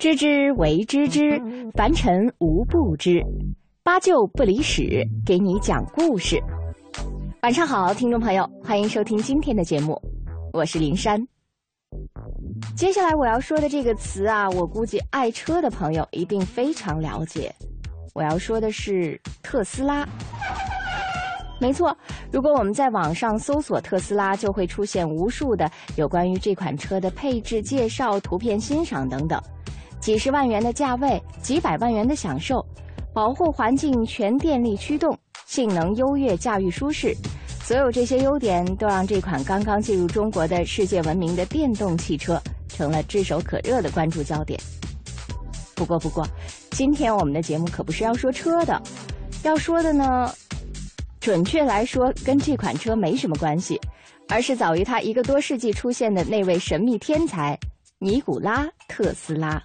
知之为知之，凡尘无不知。八九不离十，给你讲故事。晚上好，听众朋友，欢迎收听今天的节目，我是林珊。接下来我要说的这个词啊，我估计爱车的朋友一定非常了解。我要说的是特斯拉。没错，如果我们在网上搜索特斯拉，就会出现无数的有关于这款车的配置介绍、图片欣赏等等。几十万元的价位，几百万元的享受，保护环境，全电力驱动，性能优越，驾驭舒适，所有这些优点都让这款刚刚进入中国的世界闻名的电动汽车成了炙手可热的关注焦点。不过，不过，今天我们的节目可不是要说车的，要说的呢，准确来说跟这款车没什么关系，而是早于它一个多世纪出现的那位神秘天才——尼古拉·特斯拉。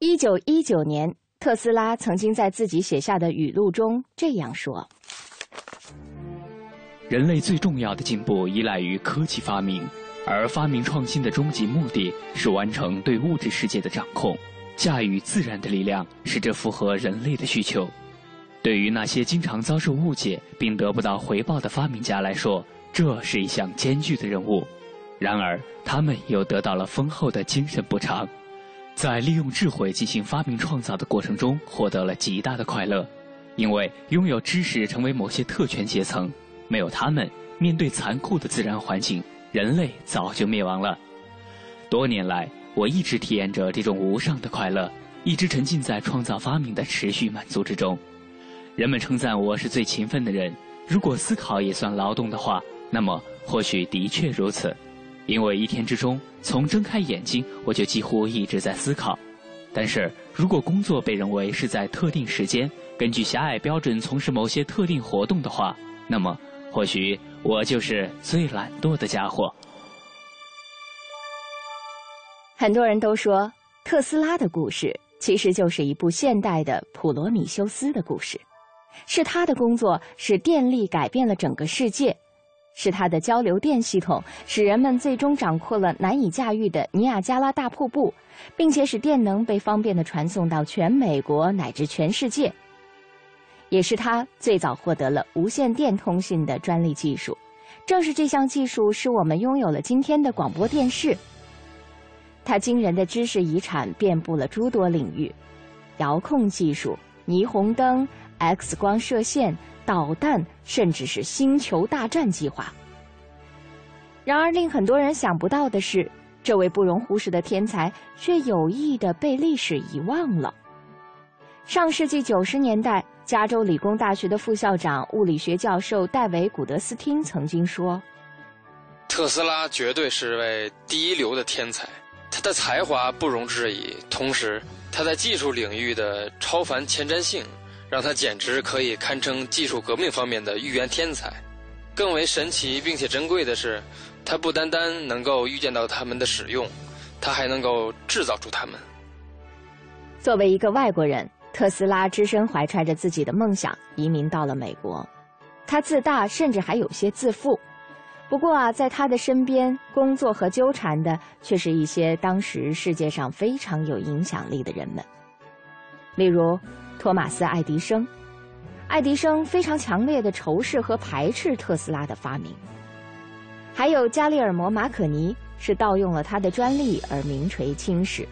一九一九年，特斯拉曾经在自己写下的语录中这样说：“人类最重要的进步依赖于科技发明，而发明创新的终极目的是完成对物质世界的掌控，驾驭自然的力量，使这符合人类的需求。对于那些经常遭受误解并得不到回报的发明家来说，这是一项艰巨的任务。然而，他们又得到了丰厚的精神补偿。”在利用智慧进行发明创造的过程中，获得了极大的快乐，因为拥有知识成为某些特权阶层，没有他们，面对残酷的自然环境，人类早就灭亡了。多年来，我一直体验着这种无上的快乐，一直沉浸在创造发明的持续满足之中。人们称赞我是最勤奋的人，如果思考也算劳动的话，那么或许的确如此。因为一天之中，从睁开眼睛我就几乎一直在思考。但是如果工作被认为是在特定时间，根据狭隘标准从事某些特定活动的话，那么或许我就是最懒惰的家伙。很多人都说，特斯拉的故事其实就是一部现代的普罗米修斯的故事，是他的工作使电力改变了整个世界。是它的交流电系统使人们最终掌控了难以驾驭的尼亚加拉大瀑布，并且使电能被方便的传送到全美国乃至全世界。也是他最早获得了无线电通信的专利技术，正是这项技术使我们拥有了今天的广播电视。他惊人的知识遗产遍布了诸多领域，遥控技术、霓虹灯、X 光射线。导弹，甚至是星球大战计划。然而，令很多人想不到的是，这位不容忽视的天才却有意的被历史遗忘了。上世纪九十年代，加州理工大学的副校长、物理学教授戴维·古德斯汀曾经说：“特斯拉绝对是位第一流的天才，他的才华不容置疑，同时他在技术领域的超凡前瞻性。”让他简直可以堪称技术革命方面的预言天才。更为神奇并且珍贵的是，他不单单能够预见到他们的使用，他还能够制造出他们。作为一个外国人，特斯拉只身怀揣着自己的梦想移民到了美国。他自大，甚至还有些自负。不过啊，在他的身边工作和纠缠的，却是一些当时世界上非常有影响力的人们，例如。托马斯·爱迪生，爱迪生非常强烈的仇视和排斥特斯拉的发明。还有加利尔摩·马可尼是盗用了他的专利而名垂青史。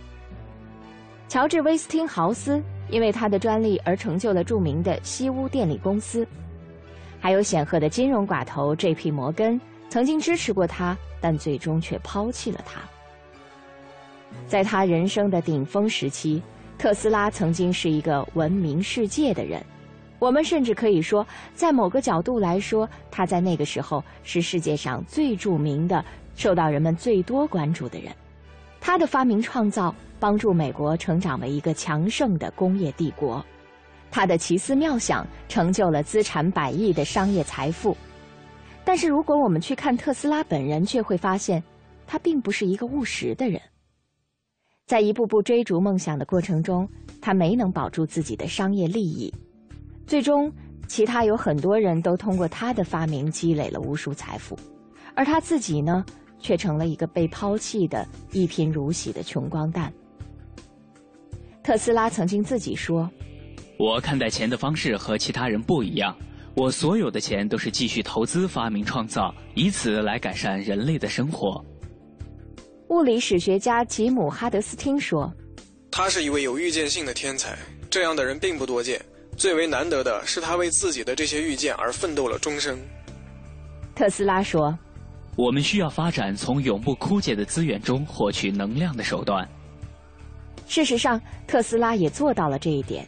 乔治·威斯汀豪斯因为他的专利而成就了著名的西屋电力公司。还有显赫的金融寡头 J.P. 摩根曾经支持过他，但最终却抛弃了他。在他人生的顶峰时期。特斯拉曾经是一个闻名世界的人，我们甚至可以说，在某个角度来说，他在那个时候是世界上最著名的、受到人们最多关注的人。他的发明创造帮助美国成长为一个强盛的工业帝国，他的奇思妙想成就了资产百亿的商业财富。但是，如果我们去看特斯拉本人，却会发现，他并不是一个务实的人。在一步步追逐梦想的过程中，他没能保住自己的商业利益。最终，其他有很多人都通过他的发明积累了无数财富，而他自己呢，却成了一个被抛弃的一贫如洗的穷光蛋。特斯拉曾经自己说：“我看待钱的方式和其他人不一样，我所有的钱都是继续投资发明创造，以此来改善人类的生活。”物理史学家吉姆·哈德斯汀说：“他是一位有预见性的天才，这样的人并不多见。最为难得的是，他为自己的这些预见而奋斗了终生。”特斯拉说：“我们需要发展从永不枯竭的资源中获取能量的手段。”事实上，特斯拉也做到了这一点。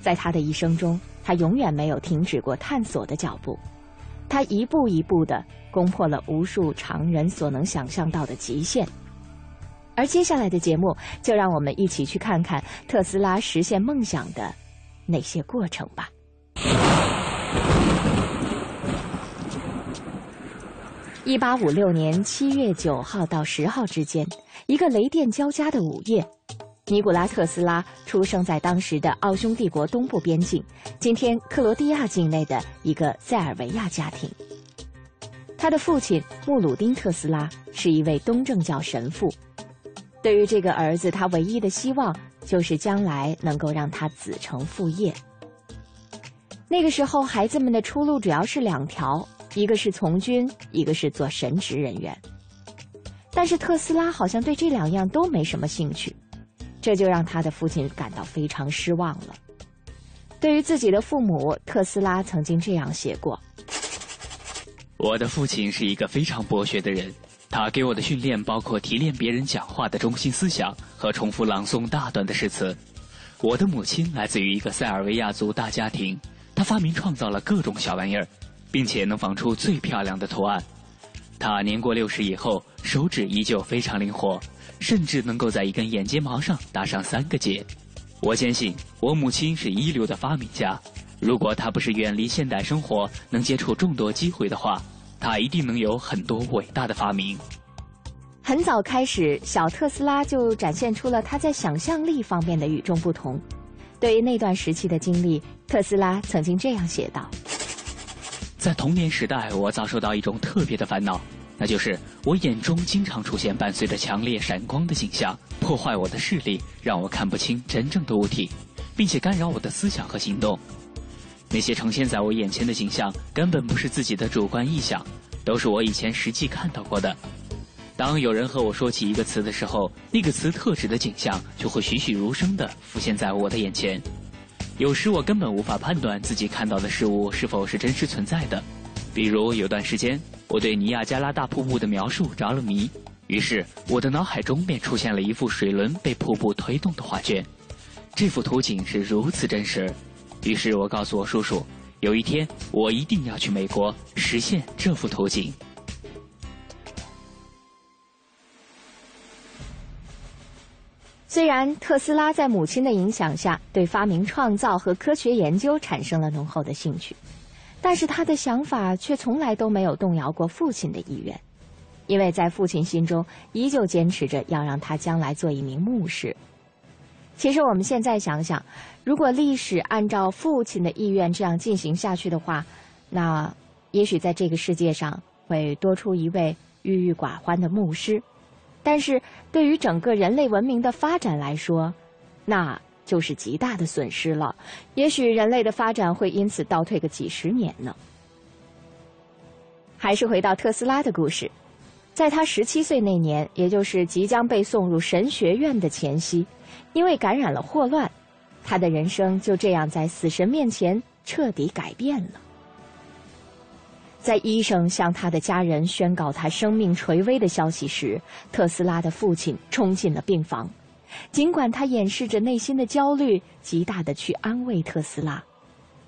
在他的一生中，他永远没有停止过探索的脚步。他一步一步地攻破了无数常人所能想象到的极限。而接下来的节目，就让我们一起去看看特斯拉实现梦想的那些过程吧。一八五六年七月九号到十号之间，一个雷电交加的午夜，尼古拉·特斯拉出生在当时的奥匈帝国东部边境，今天克罗地亚境内的一个塞尔维亚家庭。他的父亲穆鲁丁·特斯拉是一位东正教神父。对于这个儿子，他唯一的希望就是将来能够让他子承父业。那个时候，孩子们的出路主要是两条：一个是从军，一个是做神职人员。但是特斯拉好像对这两样都没什么兴趣，这就让他的父亲感到非常失望了。对于自己的父母，特斯拉曾经这样写过：“我的父亲是一个非常博学的人。”他给我的训练包括提炼别人讲话的中心思想和重复朗诵大段的诗词。我的母亲来自于一个塞尔维亚族大家庭，她发明创造了各种小玩意儿，并且能仿出最漂亮的图案。她年过六十以后，手指依旧非常灵活，甚至能够在一根眼睫毛上打上三个结。我坚信我母亲是一流的发明家。如果她不是远离现代生活，能接触众多机会的话。他一定能有很多伟大的发明。很早开始，小特斯拉就展现出了他在想象力方面的与众不同。对于那段时期的经历，特斯拉曾经这样写道：“在童年时代，我遭受到一种特别的烦恼，那就是我眼中经常出现伴随着强烈闪光的景象，破坏我的视力，让我看不清真正的物体，并且干扰我的思想和行动。”那些呈现在我眼前的景象根本不是自己的主观臆想，都是我以前实际看到过的。当有人和我说起一个词的时候，那个词特指的景象就会栩栩如生地浮现在我的眼前。有时我根本无法判断自己看到的事物是否是真实存在的。比如有段时间，我对尼亚加拉大瀑布的描述着了迷，于是我的脑海中便出现了一幅水轮被瀑布推动的画卷。这幅图景是如此真实。于是我告诉我叔叔，有一天我一定要去美国实现这幅图景。虽然特斯拉在母亲的影响下对发明创造和科学研究产生了浓厚的兴趣，但是他的想法却从来都没有动摇过父亲的意愿，因为在父亲心中依旧坚持着要让他将来做一名牧师。其实我们现在想想，如果历史按照父亲的意愿这样进行下去的话，那也许在这个世界上会多出一位郁郁寡欢的牧师。但是对于整个人类文明的发展来说，那就是极大的损失了。也许人类的发展会因此倒退个几十年呢。还是回到特斯拉的故事，在他十七岁那年，也就是即将被送入神学院的前夕。因为感染了霍乱，他的人生就这样在死神面前彻底改变了。在医生向他的家人宣告他生命垂危的消息时，特斯拉的父亲冲进了病房。尽管他掩饰着内心的焦虑，极大的去安慰特斯拉，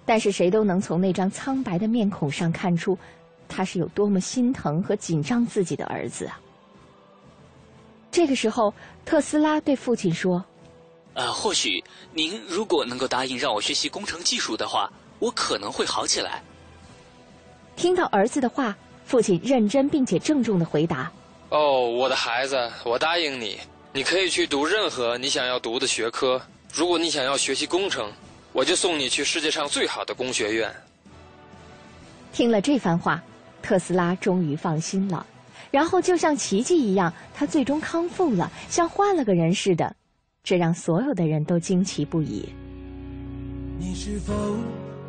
但是谁都能从那张苍白的面孔上看出，他是有多么心疼和紧张自己的儿子啊。这个时候，特斯拉对父亲说。呃，或许您如果能够答应让我学习工程技术的话，我可能会好起来。听到儿子的话，父亲认真并且郑重的回答：“哦，我的孩子，我答应你，你可以去读任何你想要读的学科。如果你想要学习工程，我就送你去世界上最好的工学院。”听了这番话，特斯拉终于放心了。然后就像奇迹一样，他最终康复了，像换了个人似的，这让所有的人都惊奇不已。你是否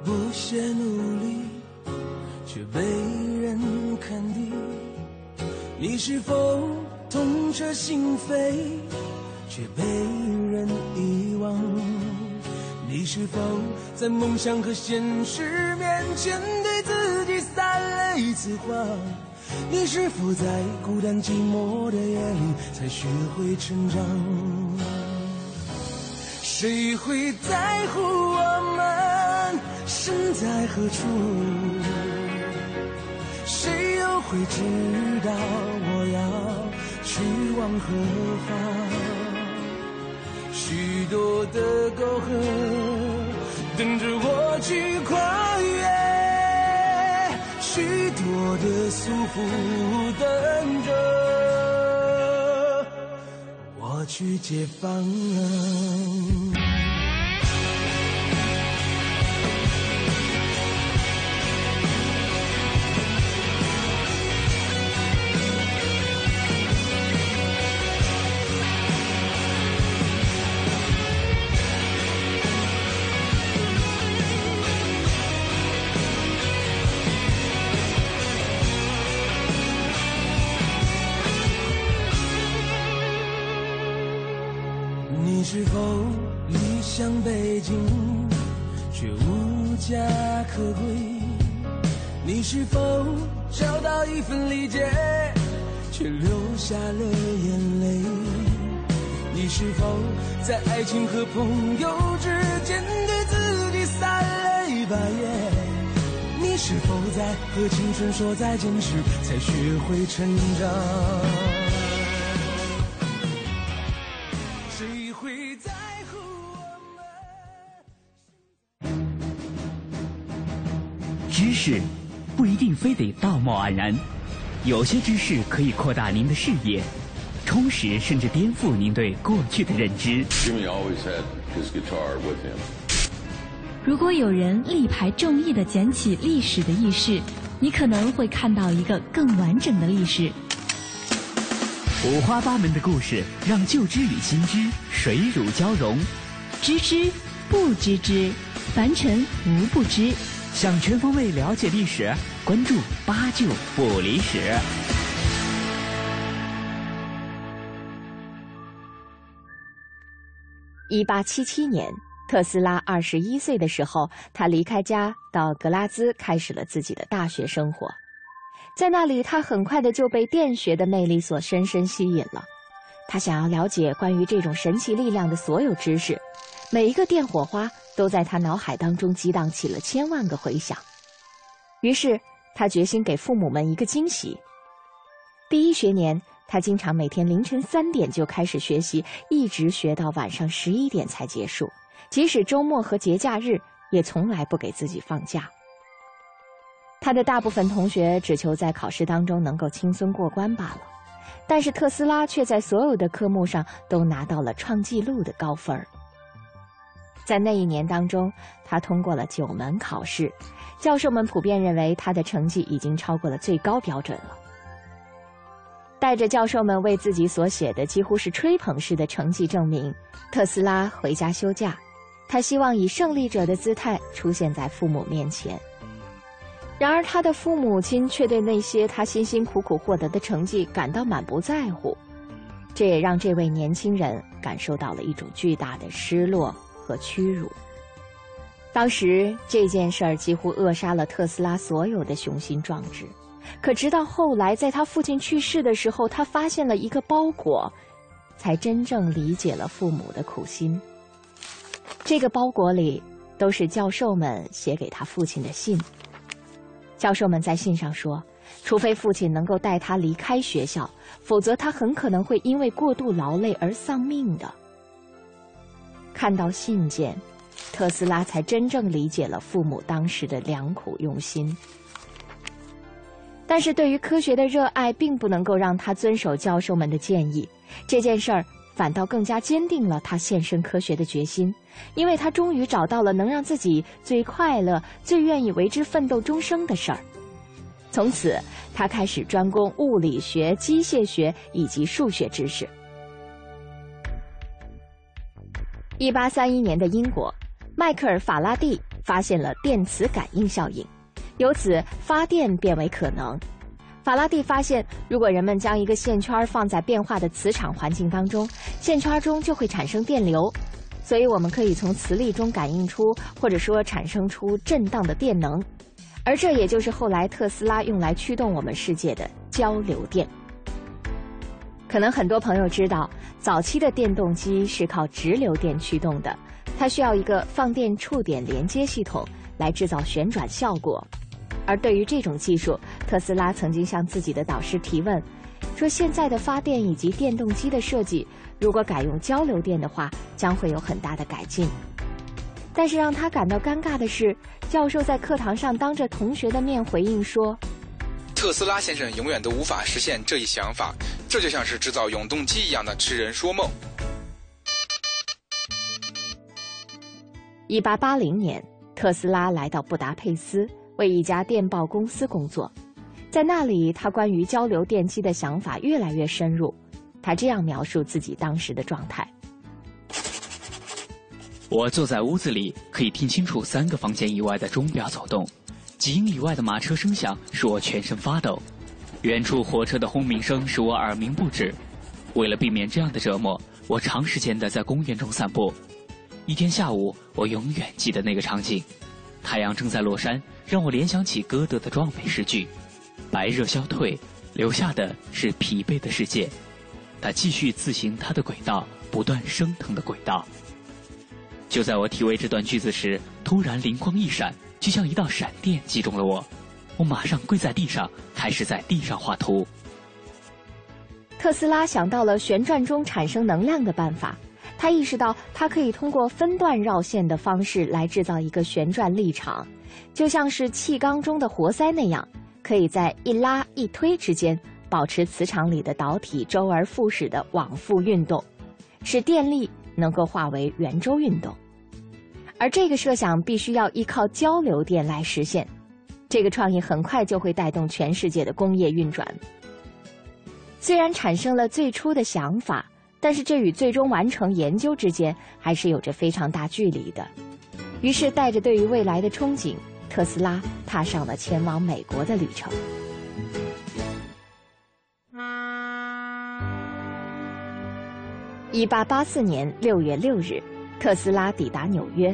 不懈努力，却被人看低？你是否痛彻心扉，却被人遗忘？你是否在梦想和现实面前对自己一次谎？你是否在孤单寂寞的夜里才学会成长？谁会在乎我们身在何处？谁又会知道我要去往何方？许多的沟壑等着我去跨我，的束缚等着我去解放。可归？你是否找到一份理解却流下了眼泪？你是否在爱情和朋友之间对自己撒了一把盐？你是否在和青春说再见时才学会成长？识不一定非得道貌岸然，有些知识可以扩大您的视野，充实甚至颠覆您对过去的认知。如果有人力排众议的捡起历史的意识，你可能会看到一个更完整的历史。五花八门的故事，让旧知与新知水乳交融。知之不知之，凡尘无不知。想全方位了解历史，关注八九不离十。一八七七年，特斯拉二十一岁的时候，他离开家到格拉兹，开始了自己的大学生活。在那里，他很快的就被电学的魅力所深深吸引了。他想要了解关于这种神奇力量的所有知识，每一个电火花。都在他脑海当中激荡起了千万个回响，于是他决心给父母们一个惊喜。第一学年，他经常每天凌晨三点就开始学习，一直学到晚上十一点才结束，即使周末和节假日，也从来不给自己放假。他的大部分同学只求在考试当中能够轻松过关罢了，但是特斯拉却在所有的科目上都拿到了创纪录的高分儿。在那一年当中，他通过了九门考试，教授们普遍认为他的成绩已经超过了最高标准了。带着教授们为自己所写的几乎是吹捧式的成绩证明，特斯拉回家休假。他希望以胜利者的姿态出现在父母面前。然而，他的父母亲却对那些他辛辛苦苦获得的成绩感到满不在乎，这也让这位年轻人感受到了一种巨大的失落。和屈辱。当时这件事儿几乎扼杀了特斯拉所有的雄心壮志。可直到后来，在他父亲去世的时候，他发现了一个包裹，才真正理解了父母的苦心。这个包裹里都是教授们写给他父亲的信。教授们在信上说，除非父亲能够带他离开学校，否则他很可能会因为过度劳累而丧命的。看到信件，特斯拉才真正理解了父母当时的良苦用心。但是对于科学的热爱，并不能够让他遵守教授们的建议。这件事儿反倒更加坚定了他献身科学的决心，因为他终于找到了能让自己最快乐、最愿意为之奋斗终生的事儿。从此，他开始专攻物理学、机械学以及数学知识。一八三一年的英国，迈克尔·法拉第发现了电磁感应效应，由此发电变为可能。法拉第发现，如果人们将一个线圈放在变化的磁场环境当中，线圈中就会产生电流，所以我们可以从磁力中感应出，或者说产生出震荡的电能。而这也就是后来特斯拉用来驱动我们世界的交流电。可能很多朋友知道，早期的电动机是靠直流电驱动的，它需要一个放电触点连接系统来制造旋转效果。而对于这种技术，特斯拉曾经向自己的导师提问，说现在的发电以及电动机的设计，如果改用交流电的话，将会有很大的改进。但是让他感到尴尬的是，教授在课堂上当着同学的面回应说：“特斯拉先生永远都无法实现这一想法，这就像是制造永动机一样的痴人说梦。”一八八零年，特斯拉来到布达佩斯，为一家电报公司工作。在那里，他关于交流电机的想法越来越深入。他这样描述自己当时的状态。我坐在屋子里，可以听清楚三个房间以外的钟表走动，几英里外的马车声响使我全身发抖，远处火车的轰鸣声使我耳鸣不止。为了避免这样的折磨，我长时间的在公园中散步。一天下午，我永远记得那个场景：太阳正在落山，让我联想起歌德的壮美诗句：“白热消退，留下的是疲惫的世界。”它继续自行它的轨道，不断升腾的轨道。就在我体味这段句子时，突然灵光一闪，就像一道闪电击中了我。我马上跪在地上，开始在地上画图。特斯拉想到了旋转中产生能量的办法，他意识到他可以通过分段绕线的方式来制造一个旋转力场，就像是气缸中的活塞那样，可以在一拉一推之间保持磁场里的导体周而复始的往复运动，使电力能够化为圆周运动。而这个设想必须要依靠交流电来实现，这个创意很快就会带动全世界的工业运转。虽然产生了最初的想法，但是这与最终完成研究之间还是有着非常大距离的。于是，带着对于未来的憧憬，特斯拉踏上了前往美国的旅程。一八八四年六月六日，特斯拉抵达纽约。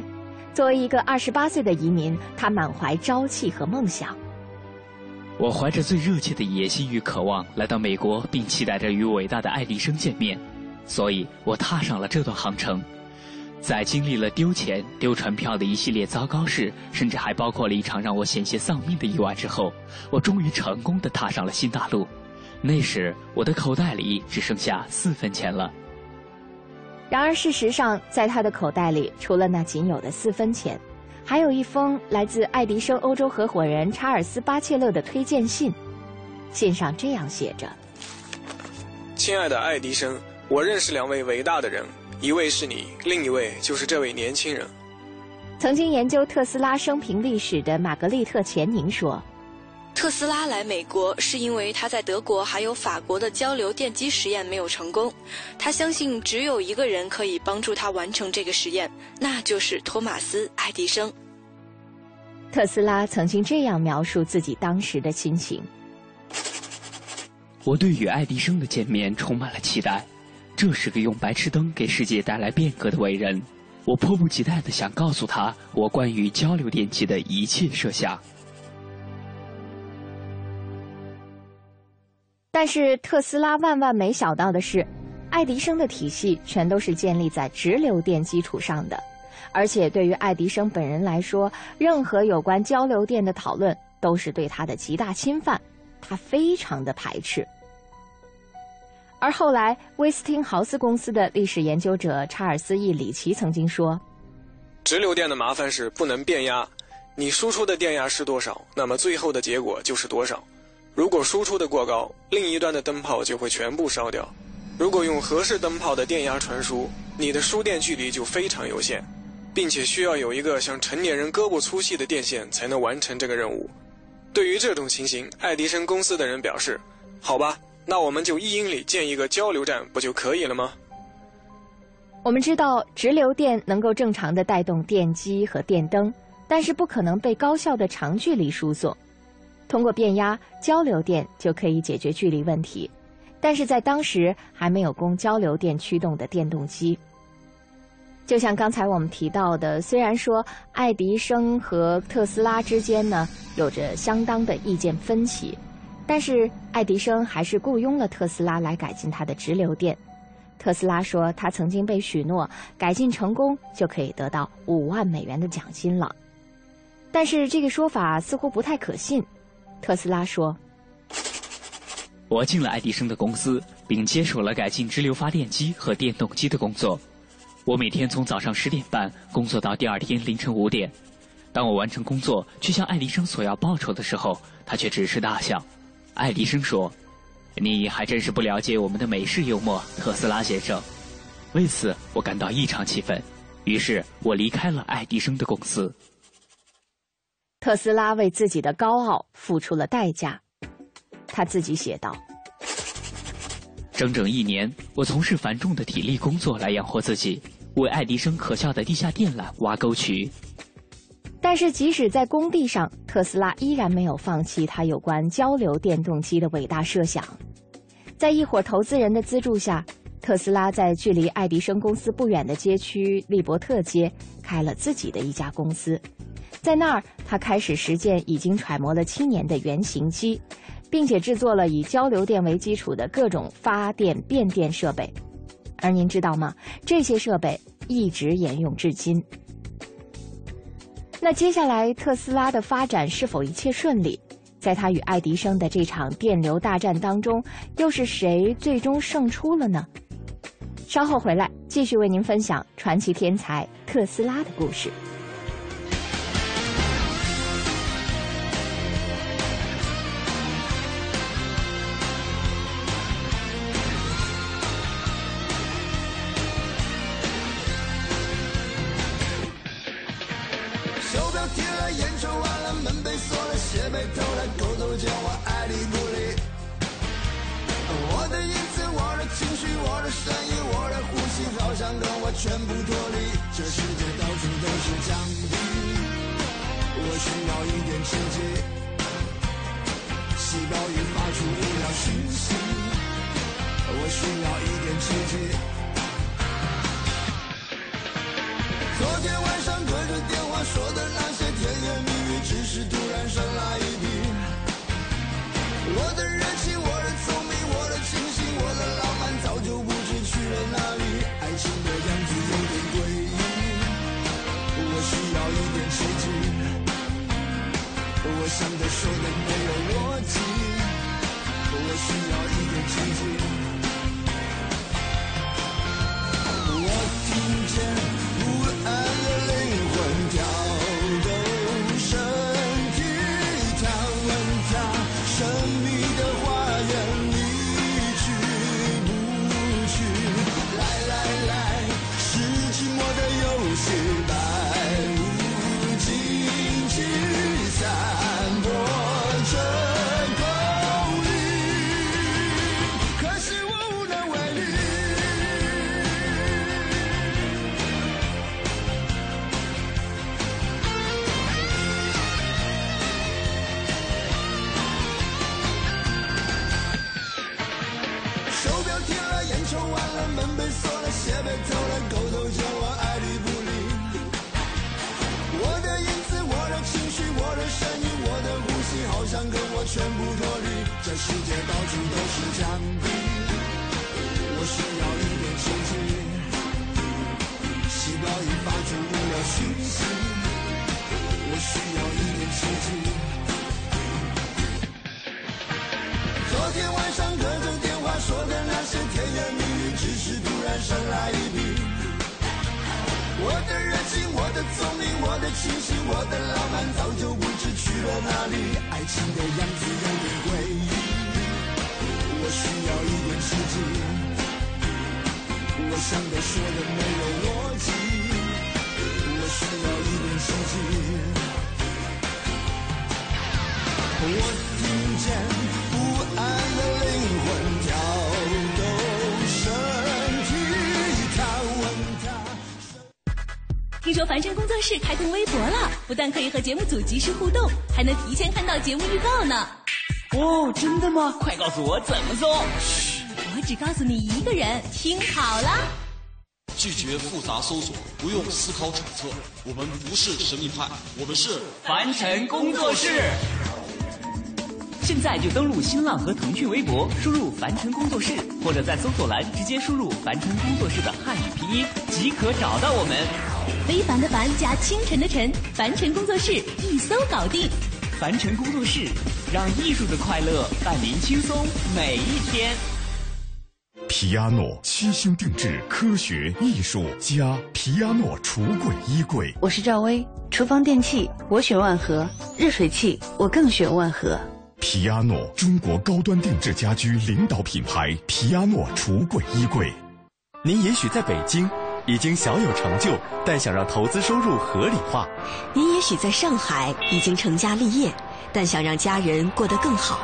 作为一个二十八岁的移民，他满怀朝气和梦想。我怀着最热切的野心与渴望来到美国，并期待着与伟大的爱迪生见面，所以我踏上了这段航程。在经历了丢钱、丢船票的一系列糟糕事，甚至还包括了一场让我险些丧命的意外之后，我终于成功的踏上了新大陆。那时，我的口袋里只剩下四分钱了。然而，事实上，在他的口袋里，除了那仅有的四分钱，还有一封来自爱迪生欧洲合伙人查尔斯·巴切勒的推荐信。信上这样写着：“亲爱的爱迪生，我认识两位伟大的人，一位是你，另一位就是这位年轻人。”曾经研究特斯拉生平历史的玛格丽特·钱宁说。特斯拉来美国是因为他在德国还有法国的交流电机实验没有成功，他相信只有一个人可以帮助他完成这个实验，那就是托马斯·爱迪生。特斯拉曾经这样描述自己当时的心情：“我对与爱迪生的见面充满了期待，这是个用白炽灯给世界带来变革的伟人，我迫不及待的想告诉他我关于交流电机的一切设想。”但是特斯拉万万没想到的是，爱迪生的体系全都是建立在直流电基础上的，而且对于爱迪生本人来说，任何有关交流电的讨论都是对他的极大侵犯，他非常的排斥。而后来，威斯汀豪斯公司的历史研究者查尔斯 ·E· 里奇曾经说：“直流电的麻烦是不能变压，你输出的电压是多少，那么最后的结果就是多少。”如果输出的过高，另一端的灯泡就会全部烧掉。如果用合适灯泡的电压传输，你的输电距离就非常有限，并且需要有一个像成年人胳膊粗细的电线才能完成这个任务。对于这种情形，爱迪生公司的人表示：“好吧，那我们就一英里建一个交流站，不就可以了吗？”我们知道，直流电能够正常的带动电机和电灯，但是不可能被高效的长距离输送。通过变压，交流电就可以解决距离问题，但是在当时还没有供交流电驱动的电动机。就像刚才我们提到的，虽然说爱迪生和特斯拉之间呢有着相当的意见分歧，但是爱迪生还是雇佣了特斯拉来改进他的直流电。特斯拉说他曾经被许诺改进成功就可以得到五万美元的奖金了，但是这个说法似乎不太可信。特斯拉说：“我进了爱迪生的公司，并接手了改进直流发电机和电动机的工作。”我每天从早上十点半工作到第二天凌晨五点。当我完成工作去向爱迪生索要报酬的时候，他却只是大笑。爱迪生说：“你还真是不了解我们的美式幽默，特斯拉先生。”为此，我感到异常气愤。于是我离开了爱迪生的公司。特斯拉为自己的高傲付出了代价。他自己写道。整整一年，我从事繁重的体力工作来养活自己，为爱迪生可笑的地下电缆挖沟渠。但是，即使在工地上，特斯拉依然没有放弃他有关交流电动机的伟大设想。在一伙投资人的资助下，特斯拉在距离爱迪生公司不远的街区利伯特街开了自己的一家公司。在那儿，他开始实践已经揣摩了七年的原型机。并且制作了以交流电为基础的各种发电变电设备，而您知道吗？这些设备一直沿用至今。那接下来特斯拉的发展是否一切顺利？在他与爱迪生的这场电流大战当中，又是谁最终胜出了呢？稍后回来继续为您分享传奇天才特斯拉的故事。发出无聊讯息。我需要一点刺激。我需要一点刺激。热情，我的聪明，我的清醒，我的浪漫，早就不知去了哪里。爱情的样子有点诡异，我需要一点刺激。我想的说的没有逻辑，我需要一点刺激。听见说凡尘工作室开通微博了，不但可以和节目组及时互动，还能提前看到节目预告呢。哦，真的吗？快告诉我怎么搜。嘘，我只告诉你一个人，听好了。拒绝复杂搜索，不用思考揣测。我们不是神秘派，我们是凡尘工作室。现在就登录新浪和腾讯微博，输入“凡尘工作室”，或者在搜索栏直接输入“凡尘工作室”的汉语拼音，即可找到我们。非凡的凡加清晨的晨，凡尘工作室一搜搞定。凡尘工作室，让艺术的快乐伴您轻松每一天。皮亚诺七星定制，科学艺术家皮亚诺橱柜衣柜。我是赵薇，厨房电器我选万和，热水器我更选万和。皮亚诺，中国高端定制家居领导品牌。皮亚诺橱柜衣柜。您也许在北京已经小有成就，但想让投资收入合理化；您也许在上海已经成家立业，但想让家人过得更好；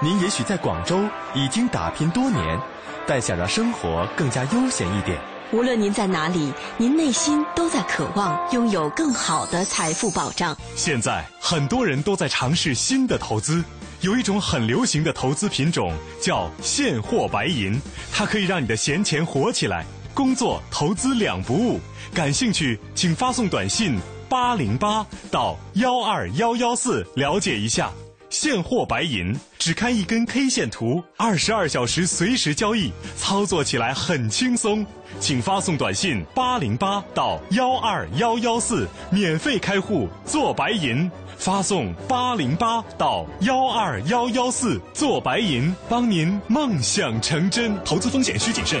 您也许在广州已经打拼多年，但想让生活更加悠闲一点。无论您在哪里，您内心都在渴望拥有更好的财富保障。现在很多人都在尝试新的投资，有一种很流行的投资品种叫现货白银，它可以让你的闲钱活起来，工作投资两不误。感兴趣，请发送短信八零八到幺二幺幺四了解一下。现货白银，只看一根 K 线图，二十二小时随时交易，操作起来很轻松。请发送短信八零八到幺二幺幺四，免费开户做白银。发送八零八到幺二幺幺四做白银，帮您梦想成真。投资风险需谨慎。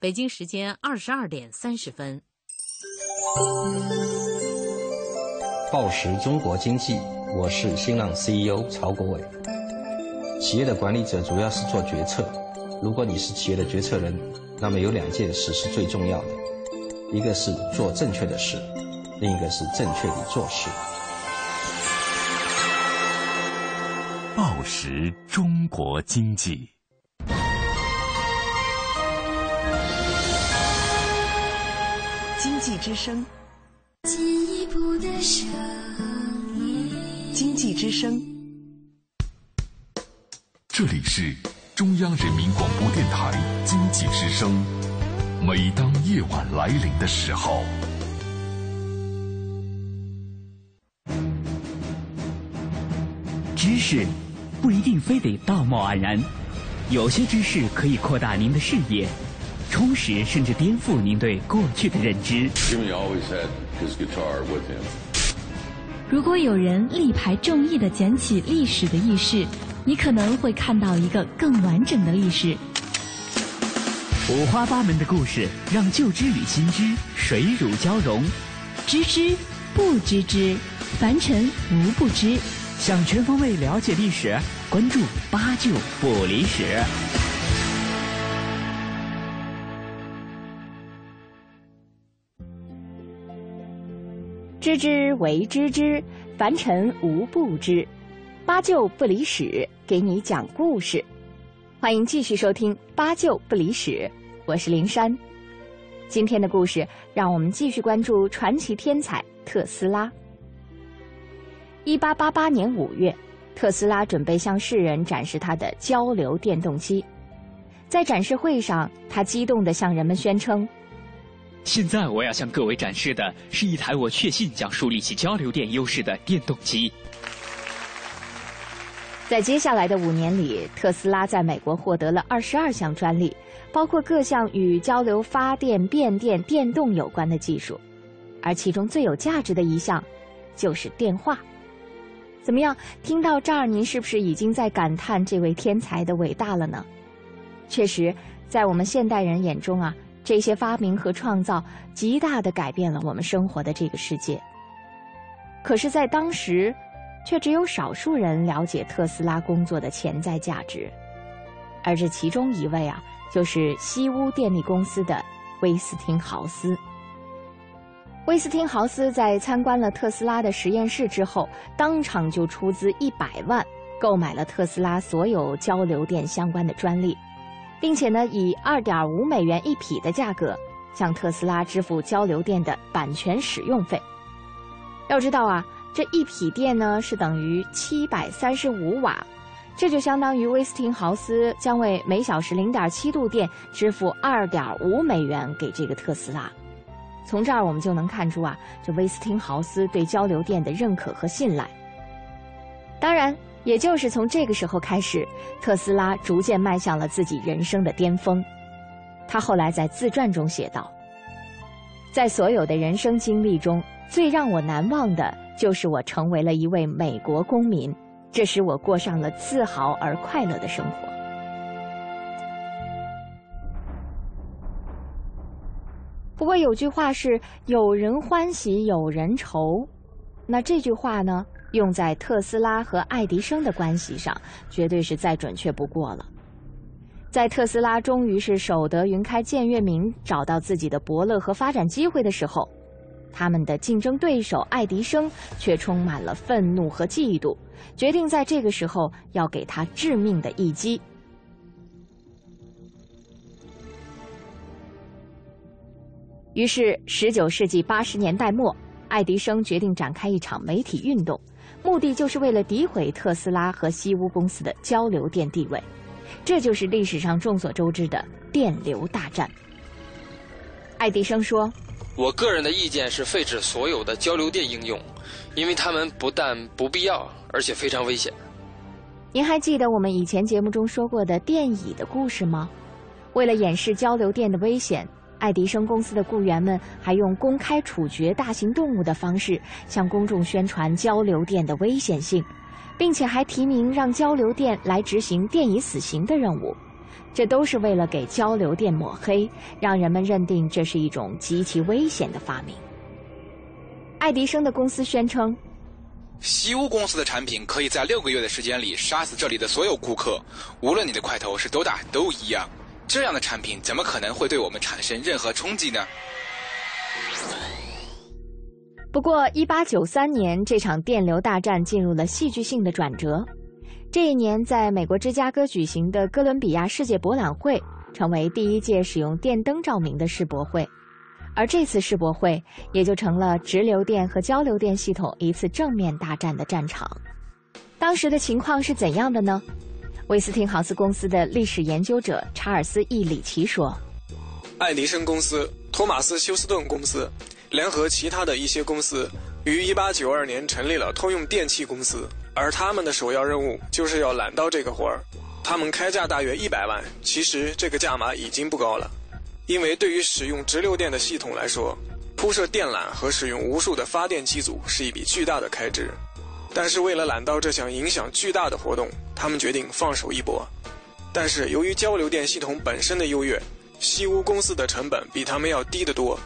北京时间二十二点三十分。报时中国经济，我是新浪 CEO 曹国伟。企业的管理者主要是做决策。如果你是企业的决策人，那么有两件事是最重要的：一个是做正确的事，另一个是正确的做事。报时中国经济。经济之声，进一步的声音。经济之声，这里是中央人民广播电台经济之声。每当夜晚来临的时候，知识不一定非得道貌岸然，有些知识可以扩大您的视野。充实甚至颠覆您对过去的认知。如果有人力排众议的捡起历史的意识，你可能会看到一个更完整的历史。五花八门的故事，让旧知与新知水乳交融。知之不知之，凡尘无不知。想全方位了解历史，关注八九不离十。知之为知之，凡尘无不知。八舅不离史，给你讲故事。欢迎继续收听《八舅不离史》，我是林珊。今天的故事，让我们继续关注传奇天才特斯拉。一八八八年五月，特斯拉准备向世人展示他的交流电动机。在展示会上，他激动地向人们宣称。现在我要向各位展示的是一台我确信将树立起交流电优势的电动机。在接下来的五年里，特斯拉在美国获得了二十二项专利，包括各项与交流发电、变电、电动有关的技术，而其中最有价值的一项就是电话。怎么样？听到这儿，您是不是已经在感叹这位天才的伟大了呢？确实，在我们现代人眼中啊，这些发明和创造极大的改变了我们生活的这个世界。可是，在当时，却只有少数人了解特斯拉工作的潜在价值，而这其中一位啊，就是西屋电力公司的威斯汀豪斯。威斯汀豪斯在参观了特斯拉的实验室之后，当场就出资一百万购买了特斯拉所有交流电相关的专利，并且呢，以二点五美元一匹的价格向特斯拉支付交流电的版权使用费。要知道啊。这一匹电呢是等于七百三十五瓦，这就相当于威斯汀豪斯将为每小时零点七度电支付二点五美元给这个特斯拉。从这儿我们就能看出啊，这威斯汀豪斯对交流电的认可和信赖。当然，也就是从这个时候开始，特斯拉逐渐迈向了自己人生的巅峰。他后来在自传中写道：“在所有的人生经历中，最让我难忘的。”就是我成为了一位美国公民，这使我过上了自豪而快乐的生活。不过有句话是“有人欢喜有人愁”，那这句话呢，用在特斯拉和爱迪生的关系上，绝对是再准确不过了。在特斯拉终于是守得云开见月明，找到自己的伯乐和发展机会的时候。他们的竞争对手爱迪生却充满了愤怒和嫉妒，决定在这个时候要给他致命的一击。于是，十九世纪八十年代末，爱迪生决定展开一场媒体运动，目的就是为了诋毁特斯拉和西屋公司的交流电地位。这就是历史上众所周知的电流大战。爱迪生说。我个人的意见是废止所有的交流电应用，因为它们不但不必要，而且非常危险。您还记得我们以前节目中说过的电椅的故事吗？为了掩饰交流电的危险，爱迪生公司的雇员们还用公开处决大型动物的方式向公众宣传交流电的危险性，并且还提名让交流电来执行电椅死刑的任务。这都是为了给交流电抹黑，让人们认定这是一种极其危险的发明。爱迪生的公司宣称，西屋公司的产品可以在六个月的时间里杀死这里的所有顾客，无论你的块头是多大都一样。这样的产品怎么可能会对我们产生任何冲击呢？不过，一八九三年这场电流大战进入了戏剧性的转折。这一年，在美国芝加哥举行的哥伦比亚世界博览会，成为第一届使用电灯照明的世博会，而这次世博会也就成了直流电和交流电系统一次正面大战的战场。当时的情况是怎样的呢？威斯汀豪斯公司的历史研究者查尔斯 ·E· 里奇说：“爱迪生公司、托马斯·休斯顿公司，联合其他的一些公司，于1892年成立了通用电气公司。”而他们的首要任务就是要揽到这个活儿，他们开价大约一百万。其实这个价码已经不高了，因为对于使用直流电的系统来说，铺设电缆和使用无数的发电机组是一笔巨大的开支。但是为了揽到这项影响巨大的活动，他们决定放手一搏。但是由于交流电系统本身的优越，西屋公司的成本比他们要低得多，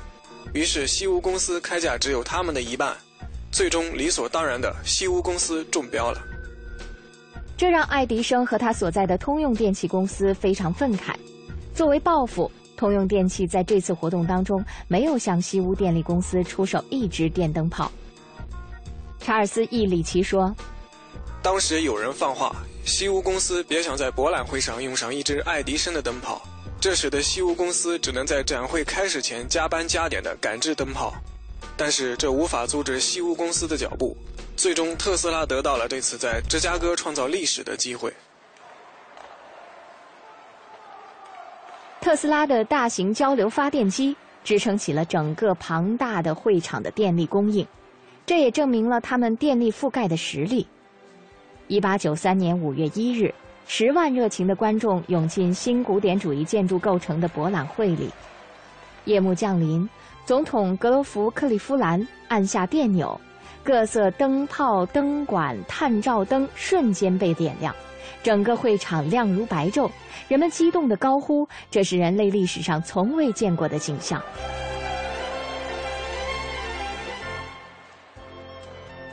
于是西屋公司开价只有他们的一半。最终理所当然的，西屋公司中标了。这让爱迪生和他所在的通用电气公司非常愤慨。作为报复，通用电气在这次活动当中没有向西屋电力公司出售一支电灯泡。查尔斯 ·E· 里奇说：“当时有人放话，西屋公司别想在博览会上用上一支爱迪生的灯泡，这使得西屋公司只能在展会开始前加班加点的赶制灯泡。”但是这无法阻止西屋公司的脚步，最终特斯拉得到了这次在芝加哥创造历史的机会。特斯拉的大型交流发电机支撑起了整个庞大的会场的电力供应，这也证明了他们电力覆盖的实力。一八九三年五月一日，十万热情的观众涌进新古典主义建筑构成的博览会里。夜幕降临，总统格罗弗·克利夫兰按下电钮，各色灯泡、灯管、探照灯瞬间被点亮，整个会场亮如白昼。人们激动地高呼：“这是人类历史上从未见过的景象。”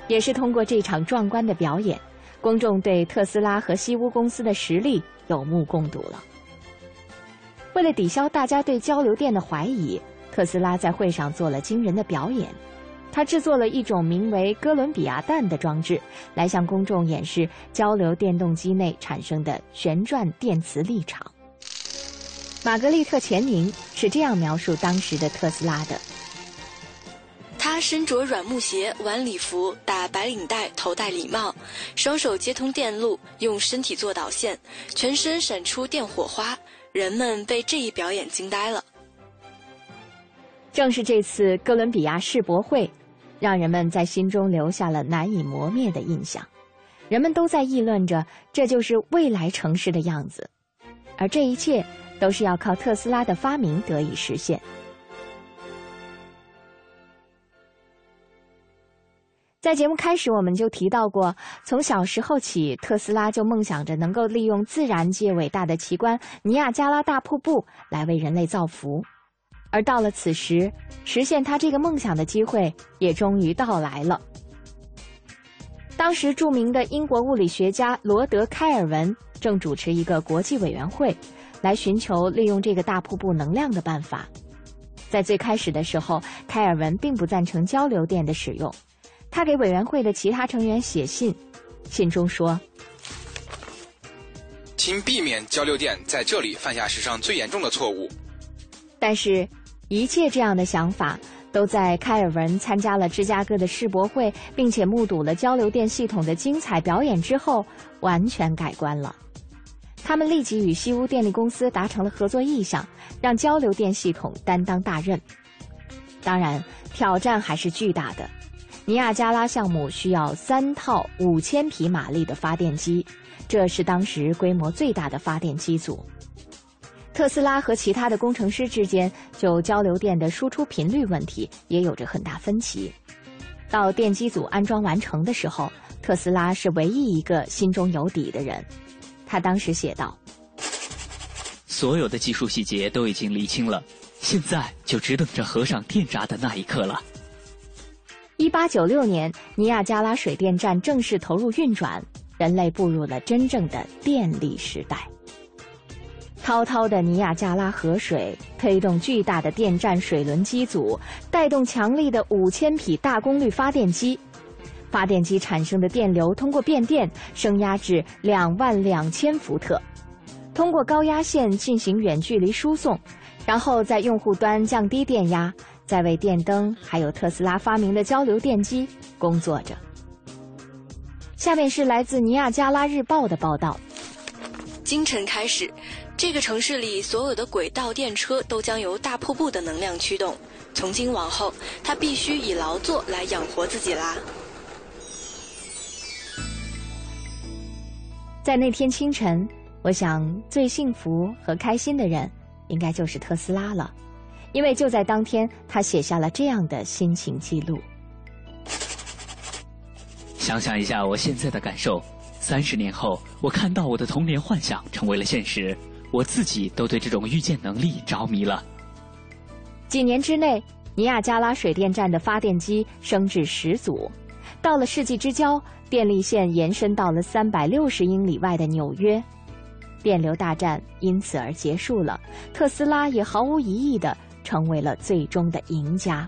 也是通过这场壮观的表演，公众对特斯拉和西屋公司的实力有目共睹了。为了抵消大家对交流电的怀疑，特斯拉在会上做了惊人的表演。他制作了一种名为哥伦比亚弹的装置，来向公众演示交流电动机内产生的旋转电磁力场。玛格丽特·钱宁是这样描述当时的特斯拉的：他身着软木鞋、晚礼服、打白领带、头戴礼帽，双手接通电路，用身体做导线，全身闪出电火花。人们被这一表演惊呆了。正是这次哥伦比亚世博会，让人们在心中留下了难以磨灭的印象。人们都在议论着，这就是未来城市的样子。而这一切，都是要靠特斯拉的发明得以实现。在节目开始，我们就提到过，从小时候起，特斯拉就梦想着能够利用自然界伟大的奇观尼亚加拉大瀑布来为人类造福。而到了此时，实现他这个梦想的机会也终于到来了。当时，著名的英国物理学家罗德·开尔文正主持一个国际委员会，来寻求利用这个大瀑布能量的办法。在最开始的时候，开尔文并不赞成交流电的使用。他给委员会的其他成员写信，信中说：“请避免交流电在这里犯下史上最严重的错误。”但是，一切这样的想法都在开尔文参加了芝加哥的世博会，并且目睹了交流电系统的精彩表演之后，完全改观了。他们立即与西屋电力公司达成了合作意向，让交流电系统担当大任。当然，挑战还是巨大的。尼亚加拉项目需要三套五千匹马力的发电机，这是当时规模最大的发电机组。特斯拉和其他的工程师之间就交流电的输出频率问题也有着很大分歧。到电机组安装完成的时候，特斯拉是唯一一个心中有底的人。他当时写道：“所有的技术细节都已经理清了，现在就只等着合上电闸的那一刻了。”一八九六年，尼亚加拉水电站正式投入运转，人类步入了真正的电力时代。滔滔的尼亚加拉河水推动巨大的电站水轮机组，带动强力的五千匹大功率发电机。发电机产生的电流通过变电升压至两万两千伏特，通过高压线进行远距离输送，然后在用户端降低电压。在为电灯还有特斯拉发明的交流电机工作着。下面是来自尼亚加拉日报的报道：今晨开始，这个城市里所有的轨道电车都将由大瀑布的能量驱动。从今往后，他必须以劳作来养活自己啦。在那天清晨，我想最幸福和开心的人，应该就是特斯拉了。因为就在当天，他写下了这样的心情记录。想想一下我现在的感受，三十年后，我看到我的童年幻想成为了现实，我自己都对这种预见能力着迷了。几年之内，尼亚加拉水电站的发电机升至十组，到了世纪之交，电力线延伸到了三百六十英里外的纽约。电流大战因此而结束了，特斯拉也毫无疑义的。成为了最终的赢家。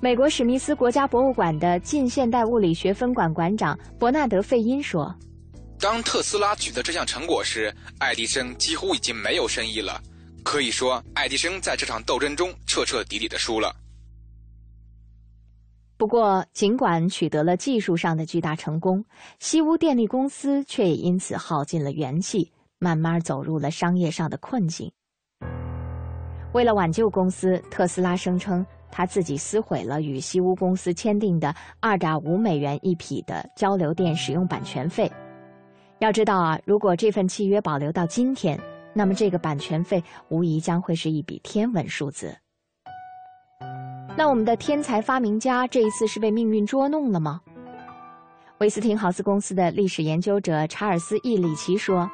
美国史密斯国家博物馆的近现代物理学分馆馆长伯纳德·费因说：“当特斯拉取得这项成果时，爱迪生几乎已经没有生意了。可以说，爱迪生在这场斗争中彻彻底底的输了。”不过，尽管取得了技术上的巨大成功，西屋电力公司却也因此耗尽了元气，慢慢走入了商业上的困境。为了挽救公司，特斯拉声称他自己撕毁了与西屋公司签订的二点五美元一匹的交流电使用版权费。要知道啊，如果这份契约保留到今天，那么这个版权费无疑将会是一笔天文数字。那我们的天才发明家这一次是被命运捉弄了吗？威斯汀豪斯公司的历史研究者查尔斯·伊里奇说：“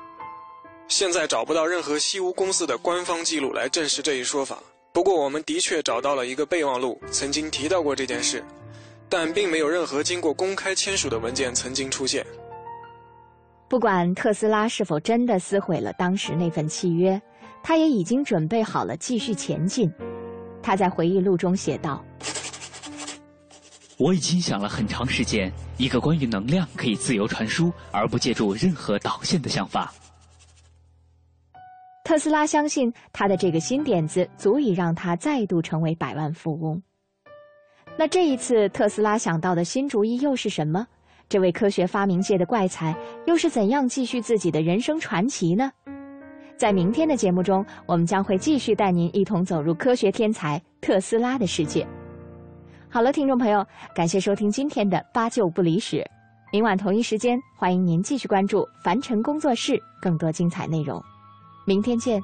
现在找不到任何西屋公司的官方记录来证实这一说法。不过，我们的确找到了一个备忘录，曾经提到过这件事，但并没有任何经过公开签署的文件曾经出现。不管特斯拉是否真的撕毁了当时那份契约，他也已经准备好了继续前进。他在回忆录中写道。”我已经想了很长时间，一个关于能量可以自由传输而不借助任何导线的想法。特斯拉相信他的这个新点子足以让他再度成为百万富翁。那这一次特斯拉想到的新主意又是什么？这位科学发明界的怪才又是怎样继续自己的人生传奇呢？在明天的节目中，我们将会继续带您一同走入科学天才特斯拉的世界。好了，听众朋友，感谢收听今天的八九不离十。明晚同一时间，欢迎您继续关注凡尘工作室更多精彩内容。明天见。